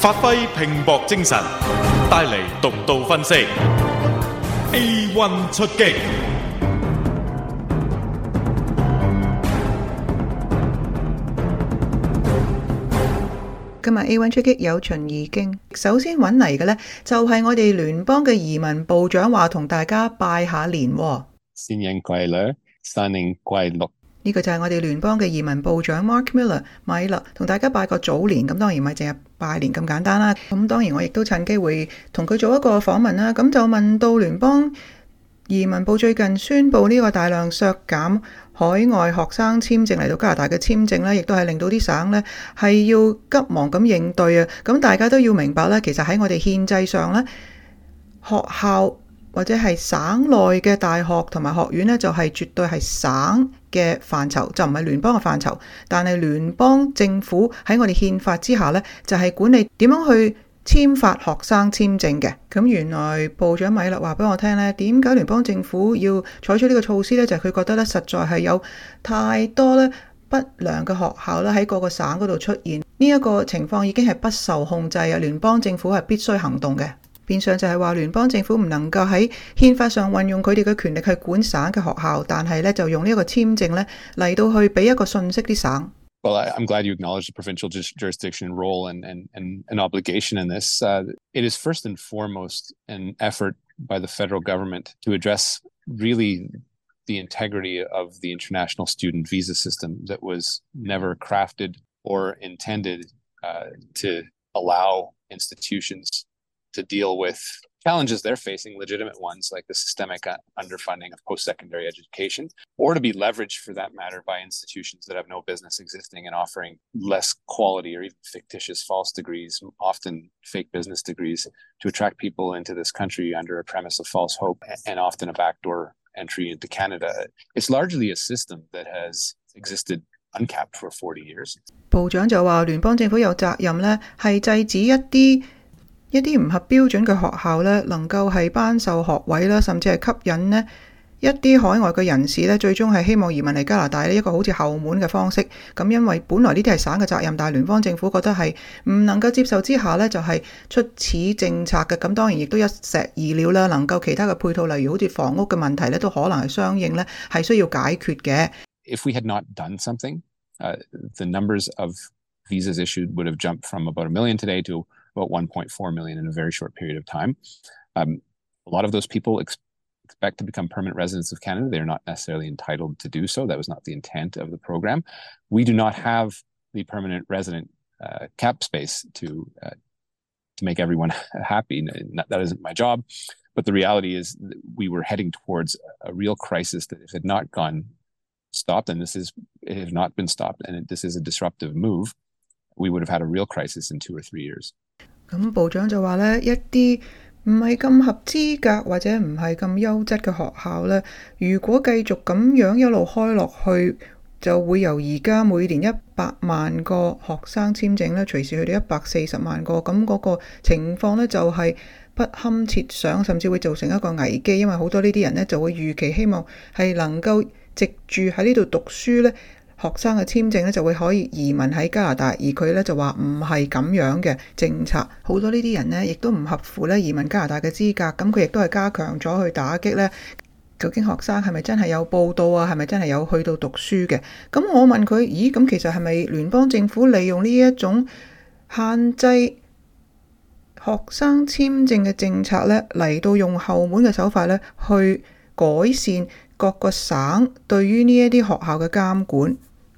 发挥拼搏精神，带嚟独到分析。A one 出击，今日 A one 出击有秦二经。首先揾嚟嘅呢，就系我哋联邦嘅移民部长话同大家拜下年。新年快乐，新年快乐。呢個就係我哋聯邦嘅移民部長 Mark Miller 米勒，同大家拜個早年。咁當然唔系淨係拜年咁簡單啦。咁當然我亦都趁機會同佢做一個訪問啦。咁就問到聯邦移民部最近宣布呢個大量削減海外學生簽證嚟到加拿大嘅簽證呢亦都係令到啲省呢係要急忙咁應對啊。咁大家都要明白啦，其實喺我哋憲制上呢學校。或者係省內嘅大學同埋學院呢，就係絕對係省嘅範疇，就唔係聯邦嘅範疇。但係聯邦政府喺我哋憲法之下呢，就係管理點樣去簽發學生簽證嘅。咁原來部長米勒話俾我聽呢，點解聯邦政府要採取呢個措施呢？就係佢覺得呢，實在係有太多呢。不良嘅學校啦，喺各個省嗰度出現。呢一個情況已經係不受控制啊！聯邦政府係必須行動嘅。變相就係話聯邦政府唔能夠喺憲法上運用佢哋嘅權力去管省嘅學校，但係咧就用呢一個簽證咧嚟到去俾一個信息啲省。Well, I'm glad you acknowledge the provincial jurisdiction role and, and, and, an obligation in this. Uh, it is first and foremost an effort by the federal government to address really the integrity of the international student visa system that was never crafted or intended uh, to allow institutions to deal with challenges they're facing, legitimate ones like the systemic uh, underfunding of post secondary education, or to be leveraged for that matter by institutions that have no business existing and offering less quality or even fictitious false degrees, often fake business degrees, to attract people into this country under a premise of false hope and often a backdoor entry into Canada. It's largely a system that has existed uncapped for 40 years. 一啲唔合标准嘅学校咧，能够系班授学位啦，甚至系吸引呢一啲海外嘅人士咧，最终系希望移民嚟加拿大呢一个好似后门嘅方式。咁因为本来呢啲系省嘅责任，但系联邦政府觉得系唔能够接受之下咧，就係出此政策嘅。咁当然亦都一石二鸟啦，能够其他嘅配套，例如好似房屋嘅问题咧，都可能系相应咧系需要解决嘅。If we had not done something, the numbers of visas issued would have jumped from about a million today to about 1.4 million in a very short period of time. Um, a lot of those people ex- expect to become permanent residents of Canada. They're not necessarily entitled to do so. That was not the intent of the program. We do not have the permanent resident uh, cap space to uh, to make everyone happy. That isn't my job. But the reality is, we were heading towards a real crisis that, if it had not gone stopped, and this is it had not been stopped, and it, this is a disruptive move, we would have had a real crisis in two or three years. 咁部长就话呢一啲唔系咁合资格或者唔系咁优质嘅学校呢如果继续咁样一路开落去，就会由而家每年一百万个学生签证呢随时去到一百四十万个，咁嗰个情况呢就系不堪设想，甚至会造成一个危机，因为好多呢啲人呢就会预期希望系能够藉住喺呢度读书呢學生嘅簽證咧就會可以移民喺加拿大，而佢咧就話唔係咁樣嘅政策，好多呢啲人咧亦都唔合乎咧移民加拿大嘅資格，咁佢亦都係加強咗去打擊咧。究竟學生係咪真係有報到啊？係咪真係有去到讀書嘅？咁我問佢，咦？咁其實係咪聯邦政府利用呢一種限制學生簽證嘅政策咧，嚟到用後門嘅手法咧去改善各個省對於呢一啲學校嘅監管？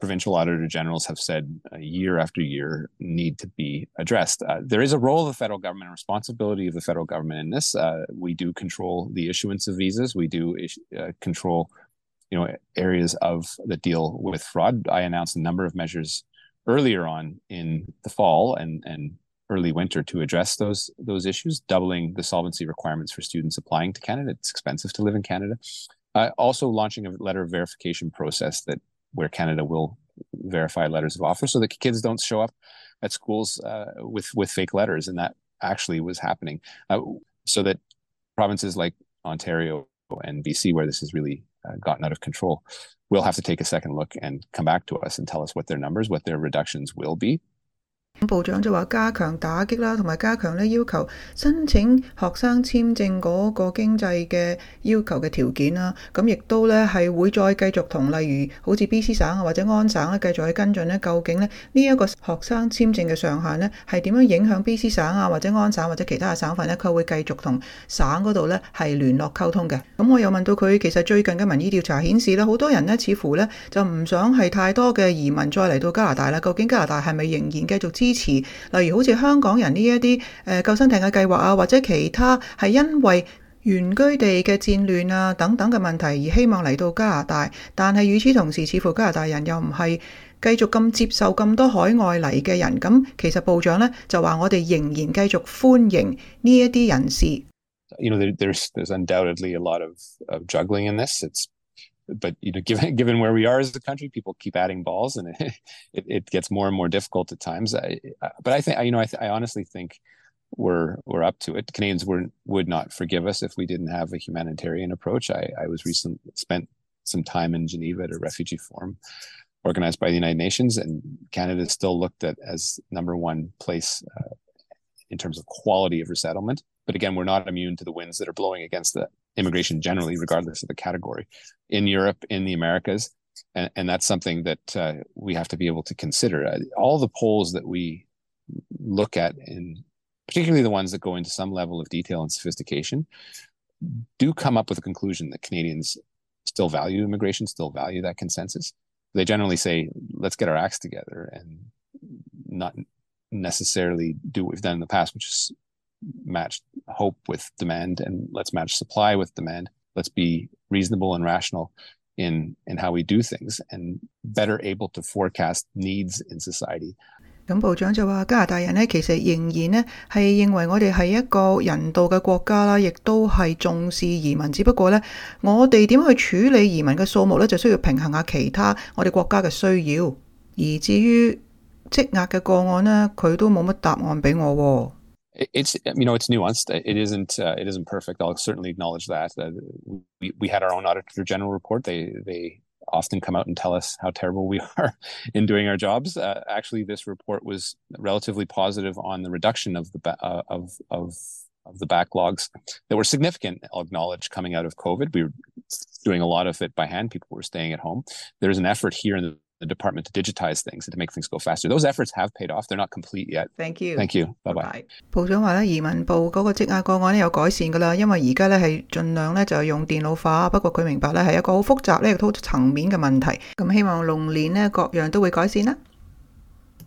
provincial auditor generals have said uh, year after year need to be addressed. Uh, there is a role of the federal government, responsibility of the federal government in this. Uh, we do control the issuance of visas. We do is, uh, control, you know, areas of that deal with fraud. I announced a number of measures earlier on in the fall and and early winter to address those those issues, doubling the solvency requirements for students applying to Canada. It's expensive to live in Canada. Uh, also launching a letter of verification process that where Canada will verify letters of offer so that kids don't show up at schools uh, with with fake letters and that actually was happening uh, so that provinces like ontario and bc where this has really uh, gotten out of control will have to take a second look and come back to us and tell us what their numbers what their reductions will be 部长就话加强打击啦，同埋加强咧要求申请学生签证嗰个经济嘅要求嘅条件啦。咁亦都咧系会再继续同例如好似 B.C 省啊或者安省咧继续去跟进咧，究竟咧呢一个学生签证嘅上限咧系点样影响 B.C 省啊或者安省或者其他嘅省份咧，佢会继续同省嗰度咧系联络沟通嘅。咁我又问到佢，其实最近嘅民意调查显示咧，好多人咧似乎咧就唔想系太多嘅移民再嚟到加拿大啦。究竟加拿大系咪仍然继续支？支持，例如好似香港人呢一啲诶救生艇嘅计划啊，或者其他系因为。原居地嘅戰亂啊等等嘅問題而希望嚟到加拿大，但係與此同時，似乎加拿大人又唔係繼續咁接受咁多海外嚟嘅人。咁其實部長呢，就話：我哋仍然繼續歡迎呢一啲人士。You know, there's there's undoubtedly a lot of of juggling in this. It's but you know, given given where we are as a country, people keep adding balls, and it, it, it gets more and more difficult at times. I, I, but I think you know, I, th- I honestly think we're we're up to it. Canadians were would not forgive us if we didn't have a humanitarian approach. I, I was recent spent some time in Geneva at a refugee forum organized by the United Nations, and Canada is still looked at as number one place uh, in terms of quality of resettlement. But again, we're not immune to the winds that are blowing against the, immigration generally, regardless of the category, in Europe, in the Americas. And, and that's something that uh, we have to be able to consider. Uh, all the polls that we look at, and particularly the ones that go into some level of detail and sophistication, do come up with a conclusion that Canadians still value immigration, still value that consensus. They generally say, let's get our acts together and not necessarily do what we've done in the past, which is match. Hope with demand, and let's match supply with demand. Let's be reasonable and rational in in how we do things, and better able to forecast needs in society. 咁部长就话，加拿大人咧，其实仍然咧系认为我哋系一个人道嘅国家啦，亦都系重视移民。只不过咧，我哋点去处理移民嘅数目咧，就需要平衡下其他我哋国家嘅需要。而至于积压嘅个案咧，佢都冇乜答案俾我。it's you know it's nuanced it isn't uh, it isn't perfect i'll certainly acknowledge that uh, we, we had our own auditor general report they they often come out and tell us how terrible we are in doing our jobs uh, actually this report was relatively positive on the reduction of the ba- uh, of of of the backlogs that were significant i'll acknowledge coming out of covid we were doing a lot of it by hand people were staying at home there's an effort here in the the d p a r to m e n t t d i g i t i z e things and to make things go faster. Those efforts have paid off. They're not complete yet. Thank you. Thank you. Bye bye. 布长话咧，移民部嗰个积压个案咧有改善噶啦，因为而家咧系尽量咧就用电脑化。不过佢明白咧系一个好复杂咧个层面嘅问题。咁希望龙年咧各样都会改善啦。